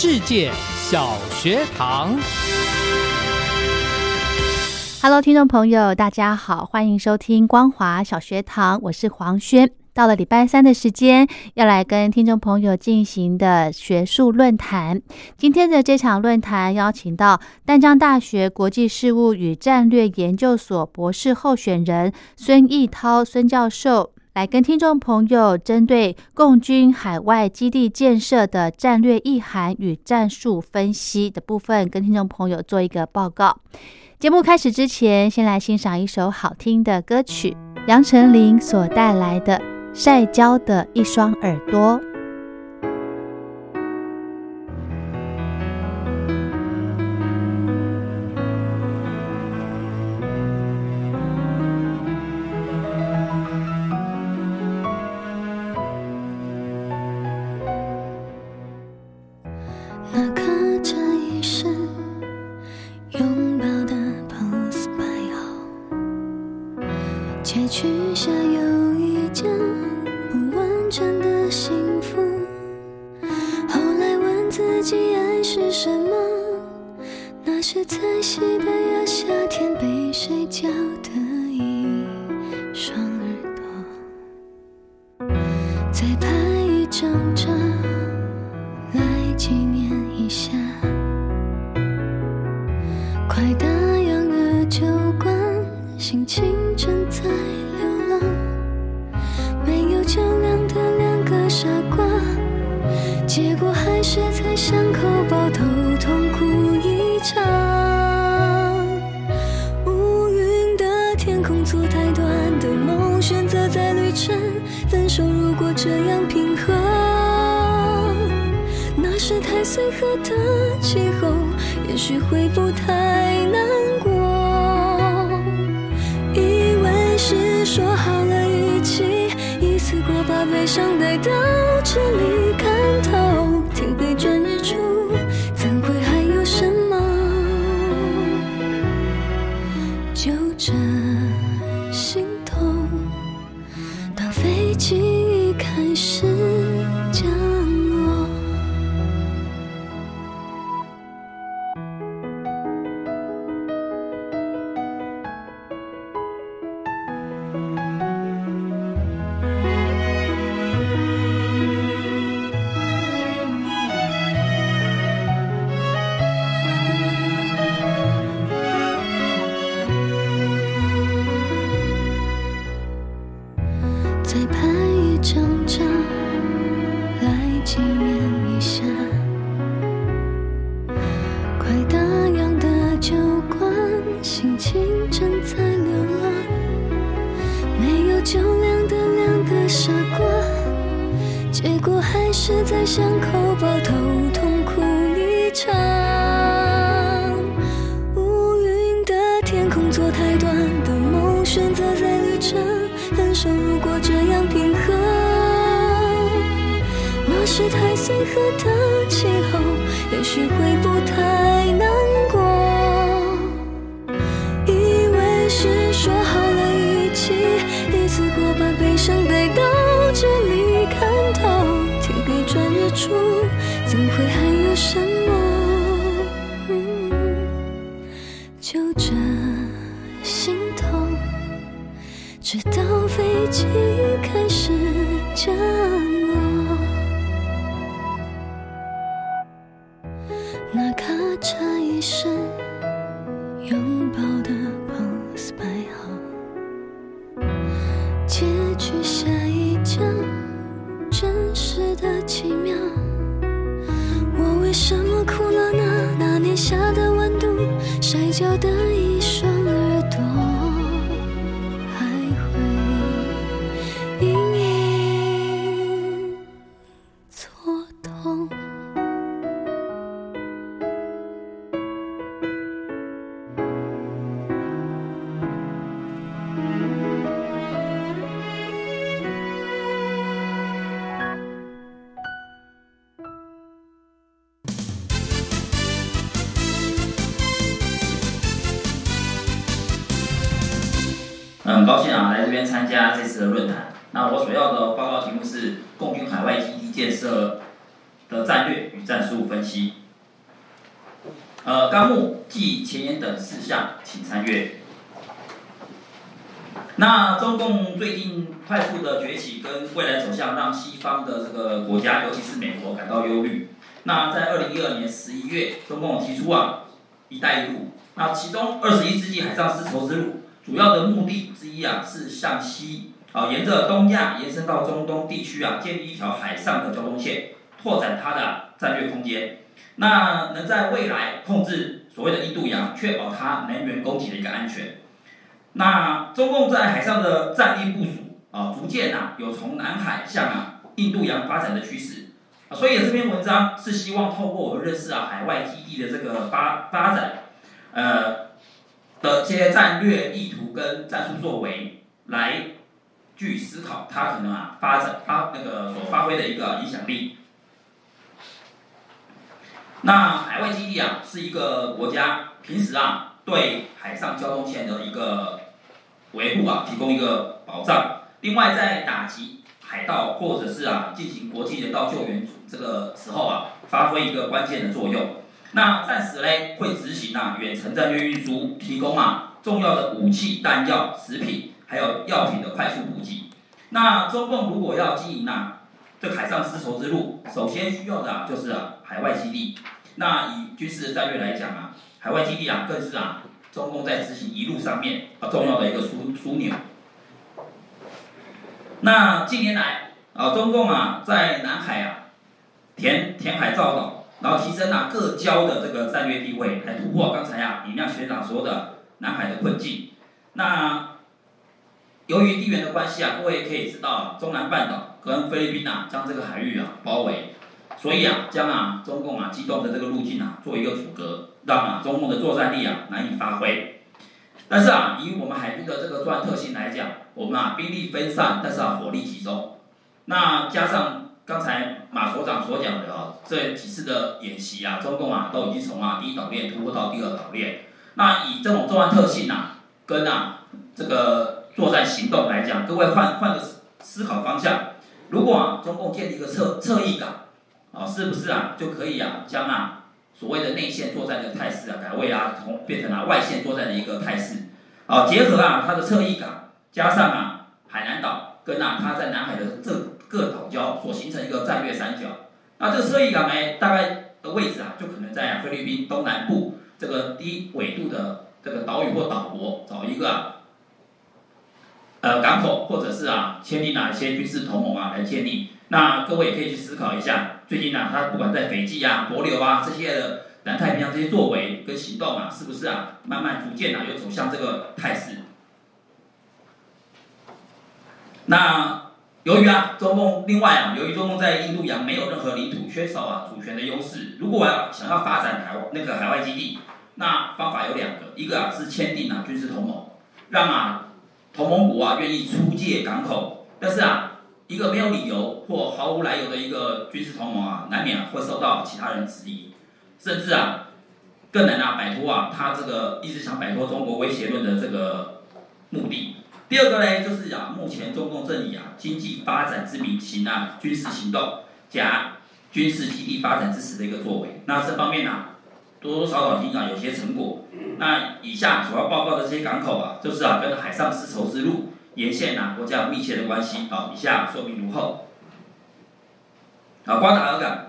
世界小学堂，Hello，听众朋友，大家好，欢迎收听光华小学堂，我是黄轩。到了礼拜三的时间，要来跟听众朋友进行的学术论坛。今天的这场论坛邀请到淡江大学国际事务与战略研究所博士候选人孙义涛孙教授。来跟听众朋友针对共军海外基地建设的战略意涵与战术分析的部分，跟听众朋友做一个报告。节目开始之前，先来欣赏一首好听的歌曲，杨丞琳所带来的《晒焦的一双耳朵》。做太短的梦，选择在旅程分手。如果这样平衡，那是太随和的气候，也许会不太难过，以为是说好了一起，一次过把悲伤带到这里。怎会还有什么？嗯、就这心痛，直到。高兴啊，来这边参加这次的论坛。那我所要的报告题目是共军海外基地建设的战略与战术分析。呃，纲目记前言等事项，请参阅。那中共最近快速的崛起跟未来走向，让西方的这个国家，尤其是美国感到忧虑。那在二零一二年十一月，中共提出啊“一带一路”，那其中二十一世纪海上丝绸之路主要的目的之一啊，是向西啊，沿着东亚延伸到中东地区啊，建立一条海上的交通线，拓展它的战略空间。那能在未来控制所谓的印度洋，确保它能源供给的一个安全。那中共在海上的战力部署啊，逐渐啊有从南海向啊印度洋发展的趋势啊，所以这篇文章是希望透过我们认识啊海外基地的这个发发展，呃的这些战略意图跟战术作为，来去思考它可能啊发展发那个所发挥的一个影响力。那海外基地啊是一个国家平时啊对海上交通线的一个。维护啊，提供一个保障。另外，在打击海盗或者是啊进行国际人道救援这个时候啊，发挥一个关键的作用。那暂时呢，会执行啊远程战略运输，提供啊重要的武器、弹药、食品，还有药品的快速补给。那中共如果要经营啊这海上丝绸之路，首先需要的就是啊海外基地。那以军事战略来讲啊，海外基地啊更是啊。中共在执行一路上面啊重要的一个枢枢纽。那近年来啊，中共啊在南海啊填填海造岛，然后提升啊各礁的这个战略地位，来突破刚才啊李亮学长说的南海的困境。那由于地缘的关系啊，各位可以知道，中南半岛跟菲律宾啊将这个海域啊包围。所以啊，将啊中共啊机动的这个路径啊做一个阻隔，让啊中共的作战力啊难以发挥。但是啊，以我们海军的这个作战特性来讲，我们啊兵力分散，但是啊火力集中。那加上刚才马所长所讲的啊，这几次的演习啊，中共啊都已经从啊第一岛链突破到第二岛链。那以这种作战特性啊，跟啊这个作战行动来讲，各位换换个思考方向，如果啊中共建立一个侧侧翼港。啊，是不是啊，就可以啊，将啊所谓的内线作战的态势啊，改为啊从变成了外线作战的一个态势，啊，结合啊它的侧翼港，加上啊海南岛跟啊它在南海的这各岛礁所形成一个战略三角，那这个侧翼港呢，大概的位置啊，就可能在菲律宾东南部这个低纬度的这个岛屿或岛国找一个啊呃港口，或者是啊签订哪些军事同盟啊来建立。那各位也可以去思考一下，最近呢，他不管在斐济啊、帛琉啊这些的南太平洋这些作为跟行动啊，是不是啊，慢慢逐渐啊，有走向这个态势？那由于啊，中共另外啊，由于中共在印度洋没有任何领土，缺少啊主权的优势，如果要想要发展台湾那个海外基地，那方法有两个，一个啊是签订啊军事同盟，让啊同盟国啊愿意出借港口，但是啊。一个没有理由或毫无来由的一个军事同盟啊，难免会受到其他人质疑，甚至啊，更难啊摆脱啊他这个一直想摆脱中国威胁论的这个目的。第二个呢，就是啊，目前中共政理啊经济发展之名行啊军事行动加军事基地发展支持的一个作为。那这方面呢，多多少少已经啊有些成果。那以下主要报告的这些港口啊，就是啊跟海上丝绸之路。沿线呐，国家有密切的关系。好，以下说明如后。啊，瓜达尔港，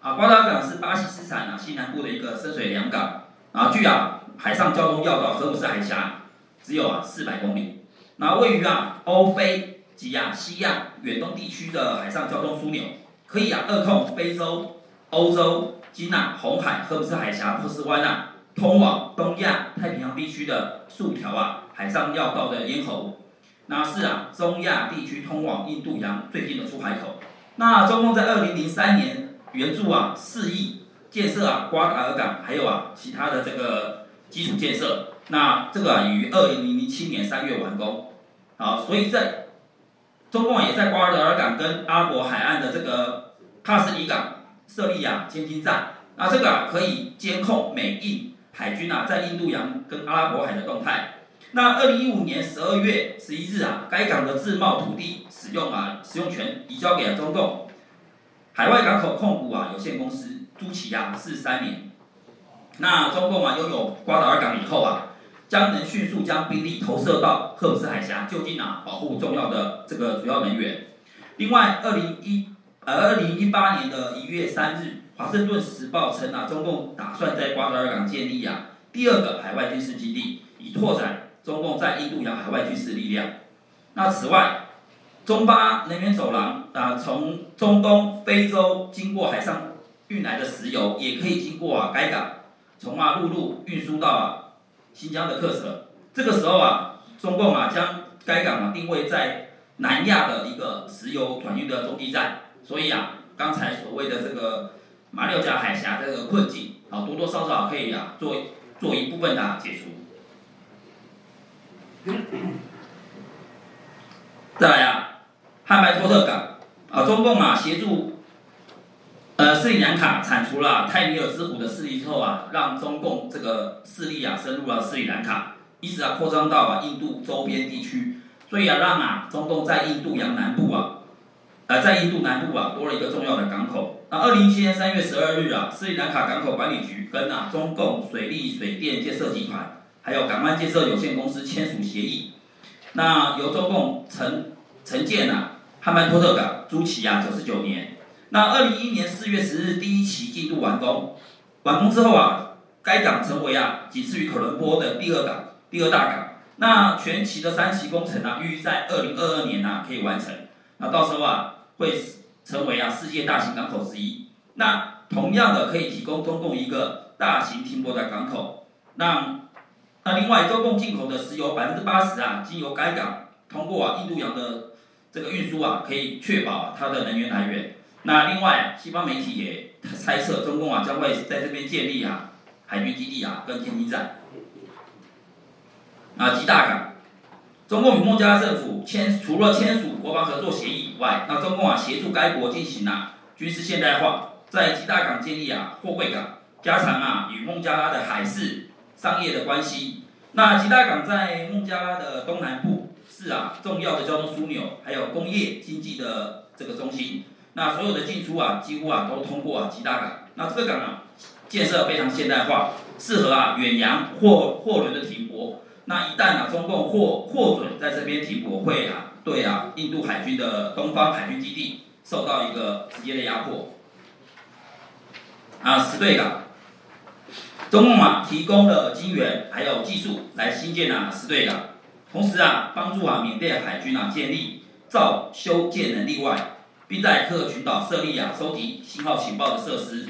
啊，瓜达尔港是巴西斯坦啊西南部的一个深水良港。啊，距啊海上交通要道荷姆斯海峡只有啊四百公里。那位于啊欧非及啊西亚远东地区的海上交通枢纽，可以啊扼控非洲、欧洲、基纳、红海、赫布斯海峡、波斯湾啊通往东亚太平洋地区的数条啊海上要道的咽喉。那是啊，中亚地区通往印度洋最近的出海口。那中共在二零零三年援助啊四亿建设啊瓜达尔港，还有啊其他的这个基础建设。那这个啊于二零零七年三月完工。好，所以在中共也在瓜达尔港跟阿拉伯海岸的这个帕斯里港设立啊监听站。那这个啊可以监控美印海军啊在印度洋跟阿拉伯海的动态。那二零一五年十二月十一日啊，该港的自贸土地使用啊使用权移交给了中共海外港口控股啊有限公司，租期啊是三年。那中共啊拥有瓜达尔港以后啊，将能迅速将兵力投射到赫姆斯海峡，就近啊保护重要的这个主要能源。另外，二零一呃二零一八年的一月三日，华盛顿时报称啊，中共打算在瓜达尔港建立啊第二个海外军事基地，以拓展。中共在印度洋海外军事力量。那此外，中巴能源走廊啊，从中东、非洲经过海上运来的石油，也可以经过啊该港，从啊陆路运输到啊新疆的克什。这个时候啊，中共啊将该港啊定位在南亚的一个石油转运的中继站。所以啊，刚才所谓的这个马六甲海峡这个困境啊，多多少少可以啊做做一部分的解除。再来啊，汉白托特港啊，中共啊协助呃斯里兰卡铲除了泰米尔之虎的势力之后啊，让中共这个势力啊深入了斯里兰卡，一直啊扩张到啊印度周边地区，所以啊让啊中共在印度洋南部啊，呃在印度南部啊多了一个重要的港口。那二零一七年三月十二日啊，斯里兰卡港口管理局跟啊中共水利水电建设集团。还有港湾建设有限公司签署协议，那由中共承承建啊汉曼托特港，租期啊九十九年。那二零一一年四月十日第一期进度完工，完工之后啊，该港成为啊仅次于可伦坡的第二港，第二大港。那全期的三期工程啊，预计在二零二二年啊可以完成。那到时候啊会成为啊世界大型港口之一。那同样的可以提供中共一个大型停泊的港口，让那另外，中共进口的石油百分之八十啊，经由该港通过啊印度洋的这个运输啊，可以确保它的能源来源。那另外，西方媒体也猜测，中共啊将会在这边建立啊海军基地啊跟天津站。啊，吉大港，中共与孟加拉政府签除了签署国防合作协议以外，那中共啊协助该国进行啊军事现代化，在吉大港建立啊货柜港，加强啊与孟加拉的海事。商业的关系，那吉大港在孟加拉的东南部，是啊重要的交通枢纽，还有工业经济的这个中心。那所有的进出啊，几乎啊都通过啊吉大港。那这个港啊，建设非常现代化，适合啊远洋货货轮的停泊。那一旦啊中共获获准在这边停泊，会啊对啊印度海军的东方海军基地受到一个直接的压迫。啊，石对港。中共啊提供了金援还有技术来新建啊石对港，同时啊帮助啊缅甸海军啊建立造修建能力外，并在克群岛设立啊收集信号情报的设施，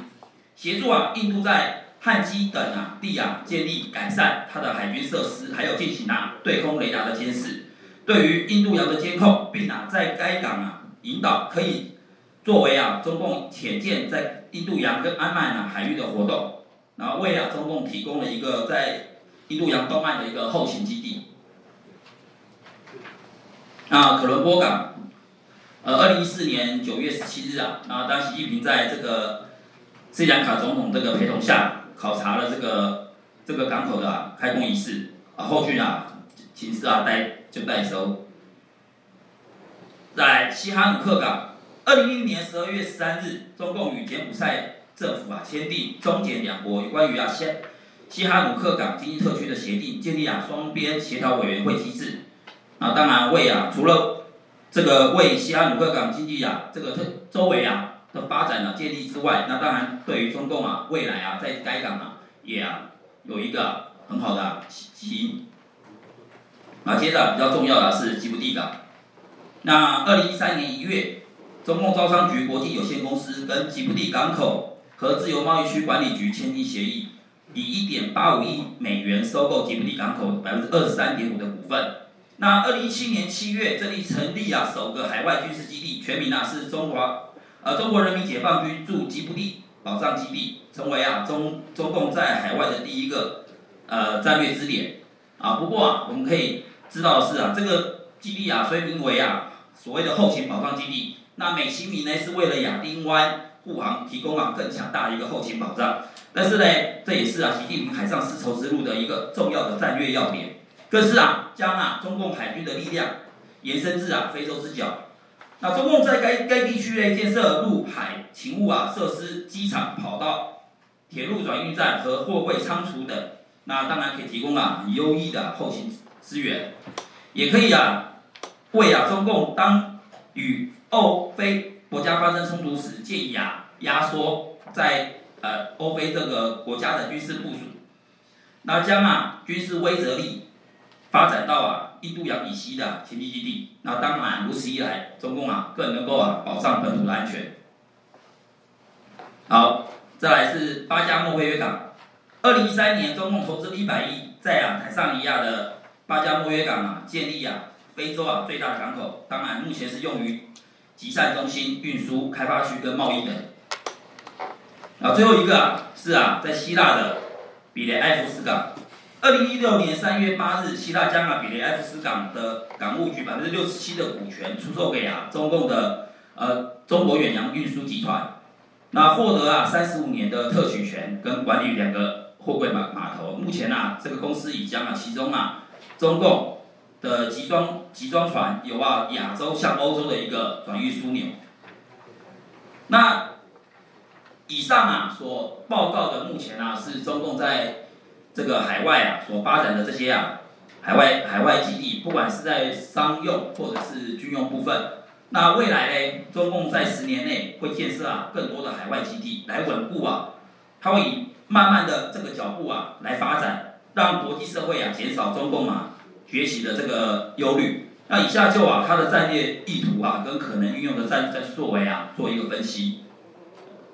协助啊印度在汉基等啊地啊建立改善它的海军设施，还有进行啊对空雷达的监视，对于印度洋的监控，并啊在该港啊引导可以作为啊中共潜舰在印度洋跟安曼啊海域的活动。然后为啊中共提供了一个在印度洋东岸的一个后勤基地。那可伦坡港，呃，二零一四年九月十七日啊，那当习近平在这个斯里兰卡总统这个陪同下，考察了这个这个港口的开工仪式啊，后续啊，情势啊待就待收。在西哈努克港，二零一零年十二月十三日，中共与柬埔寨。政府啊签订中柬两国有关于啊西西哈努克港经济特区的协定，建立啊双边协调委员会机制。啊，当然为啊除了这个为西哈努克港经济啊这个特周围啊的发展呢建立之外，那当然对于中共啊未来啊在该港啊也啊有一个很好的基因。那接着比较重要的是吉布地港。那二零一三年一月，中共招商局国际有限公司跟吉布地港口。和自由贸易区管理局签订协议，以一点八五亿美元收购吉布地港口百分之二十三点五的股份。那二零一七年七月，这里成立啊首个海外军事基地，全名啊是中华呃中国人民解放军驻吉布地保障基地，成为啊中中共在海外的第一个呃战略支点啊。不过啊，我们可以知道的是啊，这个基地啊虽名为啊所谓的后勤保障基地，那美其名呢是为了亚丁湾。护航提供啊更强大的一个后勤保障，但是呢，这也是啊习近平海上丝绸之路的一个重要的战略要点。更是啊将啊中共海军的力量延伸至啊非洲之角。那中共在该该地区内建设陆海勤务啊设施、机场、跑道、铁路转运站和货柜仓储等，那当然可以提供啊很优异的后勤资源，也可以啊为啊中共当与欧非国家发生冲突时，建议啊压缩在呃欧非这个国家的军事部署，那将啊军事威慑力发展到啊。印度洋以西的前进基地，那当然如此一来，中共啊更能够啊保障本土的安全。好，再来是巴加莫菲约港，二零一三年中共投资一百亿，在啊坦桑尼亚的巴加莫约港啊建立啊非洲啊最大的港口，当然目前是用于集散中心、运输、开发区跟贸易等。啊，最后一个啊是啊在希腊的比雷埃夫斯港。二零一六年三月八日，希腊将啊比雷埃夫斯港的港务局百分之六十七的股权出售给啊中共的呃中国远洋运输集团，那获得啊三十五年的特许权跟管理两个货柜码码头。目前啊这个公司已将啊其中啊中共的集装集装船有啊亚洲向欧洲的一个转运枢纽。那以上啊所报告的目前啊是中共在。这个海外啊所发展的这些啊海外海外基地，不管是在商用或者是军用部分，那未来呢，中共在十年内会建设啊更多的海外基地来稳固啊，它会以慢慢的这个脚步啊来发展，让国际社会啊减少中共啊崛起的这个忧虑。那以下就啊它的战略意图啊跟可能运用的战战作为啊做一个分析，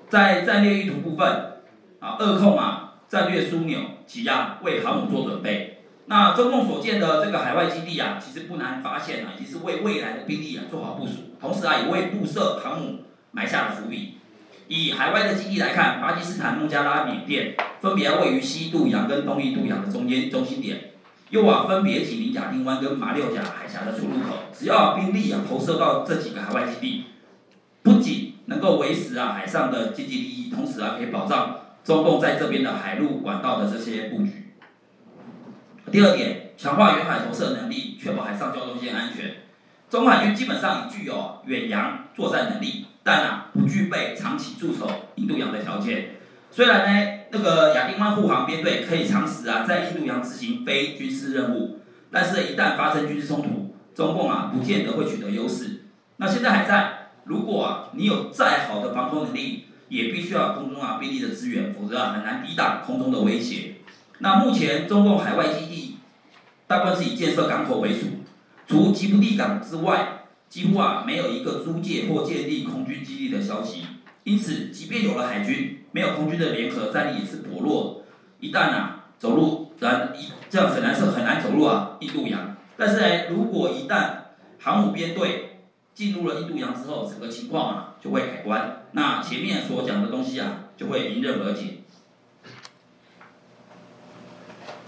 在战略意图部分啊二控啊。战略枢纽及啊为航母做准备。那中共所建的这个海外基地啊，其实不难发现啊，已经是为未来的兵力啊做好部署，同时啊也为布设航母埋下了伏笔。以海外的基地来看，巴基斯坦、孟加拉、缅甸分别位于西印度洋跟东印度洋的中间中心点，又啊分别紧邻亚丁湾跟马六甲海峡的出入口。只要兵力啊投射到这几个海外基地，不仅能够维持啊海上的经济利益，同时啊可以保障。中共在这边的海陆管道的这些布局。第二点，强化远海投射能力，确保海上交通线安全。中海军基本上已具有远洋作战能力，但啊不具备长期驻守印度洋的条件。虽然呢，那个亚丁湾护航编队可以长时啊在印度洋执行非军事任务，但是，一旦发生军事冲突，中共啊不见得会取得优势。那现在还在，如果啊你有再好的防空能力。也必须要空中啊兵力的支援，否则啊很难抵挡空中的威胁。那目前中共海外基地大部分是以建设港口为主，除吉布地港之外，几乎啊没有一个租借或建立空军基地的消息。因此，即便有了海军，没有空军的联合战力也是薄弱。一旦啊走入，然一这样很难是很难走入啊印度洋。但是呢，如果一旦航母编队进入了印度洋之后，整个情况啊就会改观。那前面所讲的东西啊，就会迎刃而解。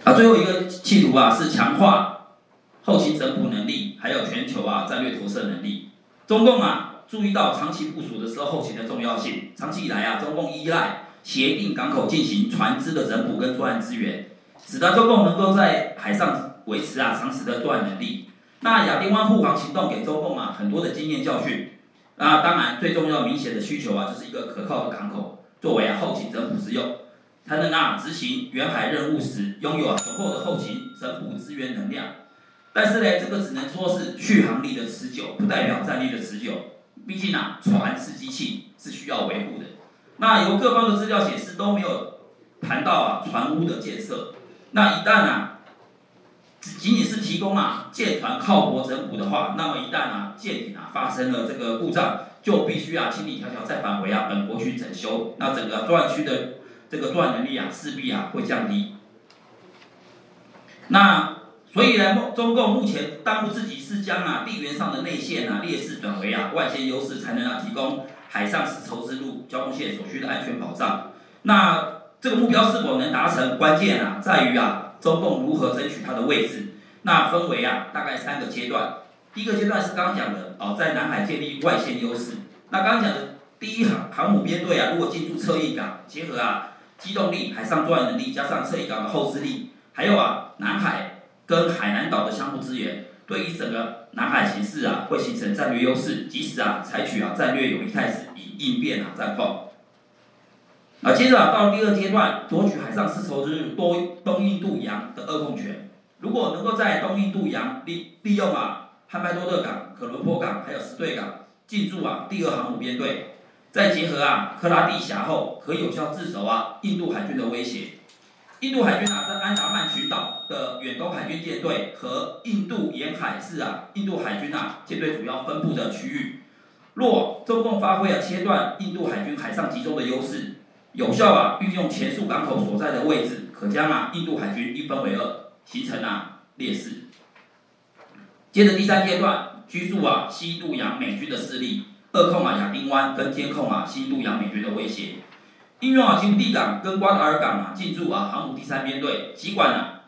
啊，最后一个企图啊，是强化后勤整补能力，还有全球啊战略投射能力。中共啊，注意到长期部署的时候后勤的重要性。长期以来啊，中共依赖协定港口进行船只的整补跟作案资源，使得中共能够在海上维持啊长时的作案能力。那亚丁湾护航行动给中共啊很多的经验教训。那当然，最重要明显的需求啊，就是一个可靠的港口，作为啊后勤整补之用，才能啊执行远海任务时拥有啊够的后勤整补资源能量。但是呢，这个只能说是续航力的持久，不代表战力的持久。毕竟啊，船是机器，是需要维护的。那由各方的资料显示都没有谈到啊船坞的建设。那一旦啊仅仅提供啊舰船靠泊整补的话，那么一旦啊舰艇啊发生了这个故障，就必须啊千里迢迢再返回啊本国去整修，那整个作案区的这个作案能力啊势必啊会降低。那所以呢，中共目前当务之急是将啊地缘上的内线啊劣势转为啊外线优势，才能啊提供海上丝绸之路交通线所需的安全保障。那这个目标是否能达成，关键啊在于啊。中共如何争取它的位置？那分为啊，大概三个阶段。第一个阶段是刚刚讲的哦，在南海建立外线优势。那刚刚讲的第一航航母编队啊，如果进驻侧翼港，结合啊机动力、海上作战能力，加上侧翼港的后置力，还有啊南海跟海南岛的相互支援，对于整个南海形势啊，会形成战略优势，及时啊采取啊战略有利态势，以应变啊战况。啊，接着啊到第二阶段，夺取海上丝绸之路多东印度洋的二控权。如果能够在东印度洋利利用啊汉拜多特港、可伦坡港还有斯对港进驻啊第二航母编队，再结合啊克拉蒂峡后，可有效制守啊印度海军的威胁。印度海军啊在安达曼群岛的远东海军舰队和印度沿海是啊印度海军啊舰队主要分布的区域。若中共发挥啊切断印度海军海上集中的优势，有效啊运用前述港口所在的位置，可将啊印度海军一分为二。形成啊劣势。接着第三阶段，居住啊西渡洋美军的势力，扼控啊亚丁湾跟监控啊西渡洋美军的威胁。应用啊新地港跟瓜达尔港啊进驻啊航母第三编队。尽管啊，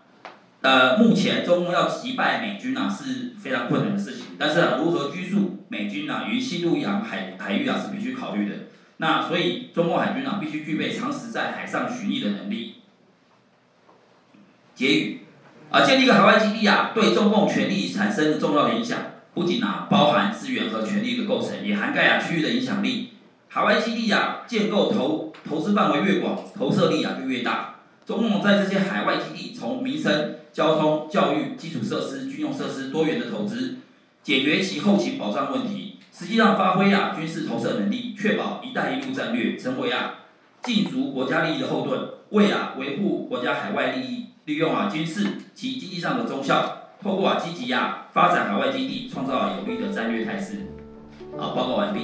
呃目前中共要击败美军啊是非常困难的事情，但是啊如何居住美军啊于西渡洋海海域啊是必须考虑的。那所以中共海军啊必须具备长时在海上巡弋的能力。结语。啊，建立一个海外基地啊，对中共权力产生重要的影响，不仅啊包含资源和权力的构成，也涵盖啊区域的影响力。海外基地啊建构投投资范围越广，投射力啊就越大。中共在这些海外基地，从民生、交通、教育、基础设施、军用设施多元的投资，解决其后勤保障问题，实际上发挥啊军事投射能力，确保“一带一路”战略成为啊禁足国家利益的后盾，为啊维护国家海外利益。利用啊军事及经济上的中效，透过啊积极啊发展海外基地，创造有利的战略态势。好，报告完毕。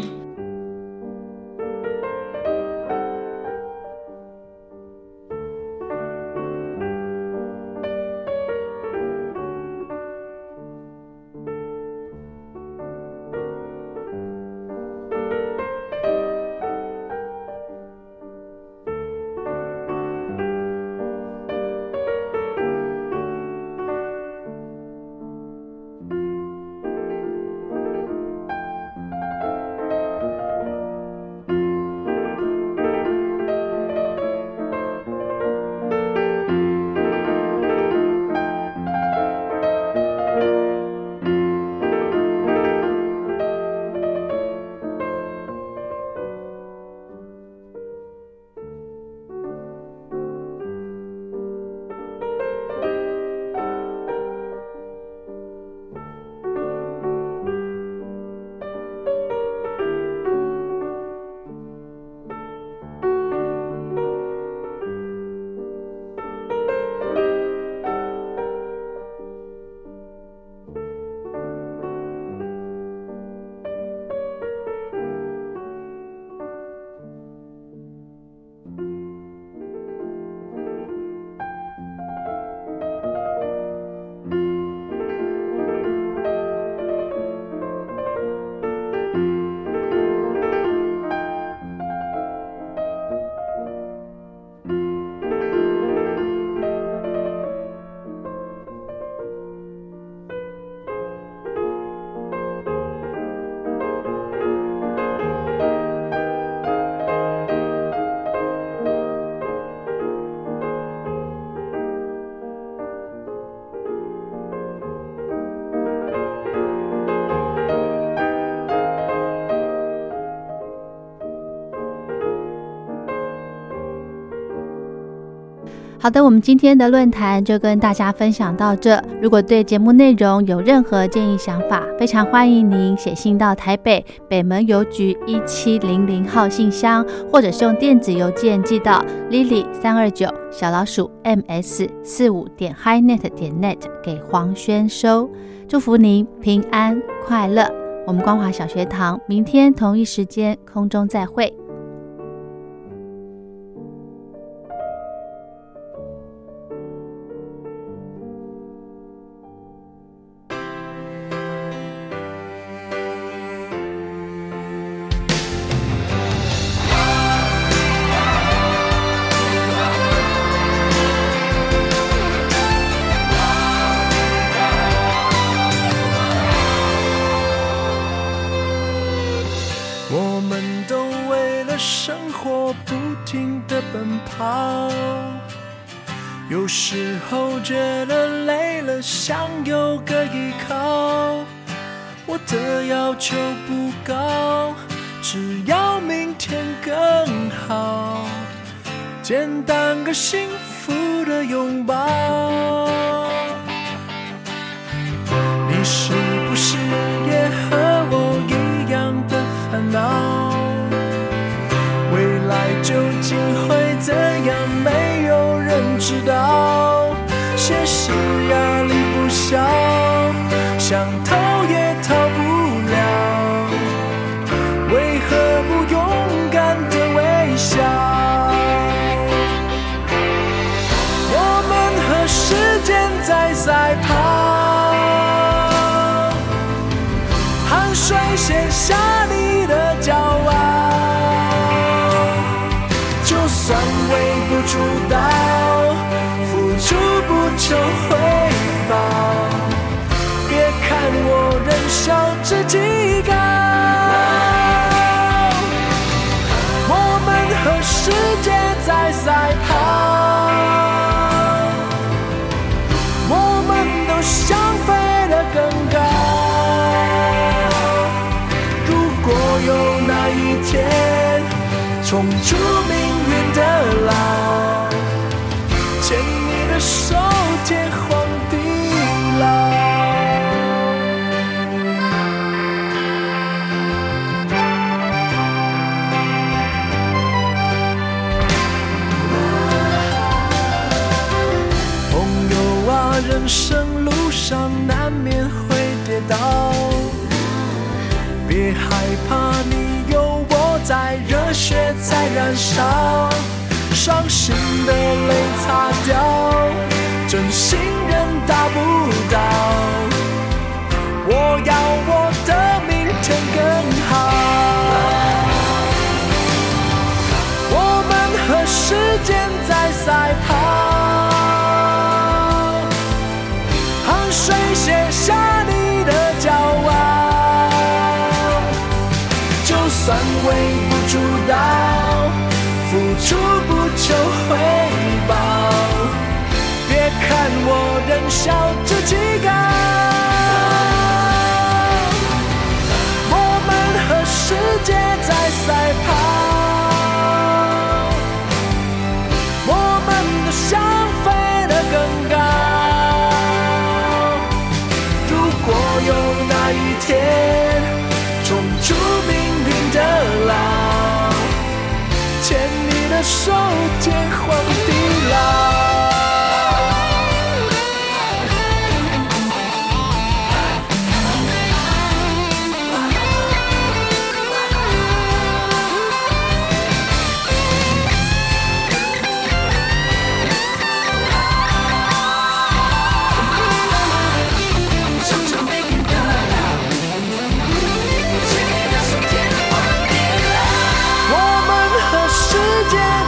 好的，我们今天的论坛就跟大家分享到这。如果对节目内容有任何建议想法，非常欢迎您写信到台北北门邮局一七零零号信箱，或者是用电子邮件寄到 lily 三二九小老鼠 ms 四五点 highnet 点 net 给黄轩收。祝福您平安快乐。我们光华小学堂明天同一时间空中再会。有时候觉得累了想有个依靠我的要求不高只要明天更好简单个幸福的拥抱。你是不是也和我一样的烦恼？知道现实压力不小。冲出 Şimdi 笑着起高，我们和世界在赛跑，我们都想飞得更高。如果有那一天，冲出命运的牢，牵你的手，天荒地老。界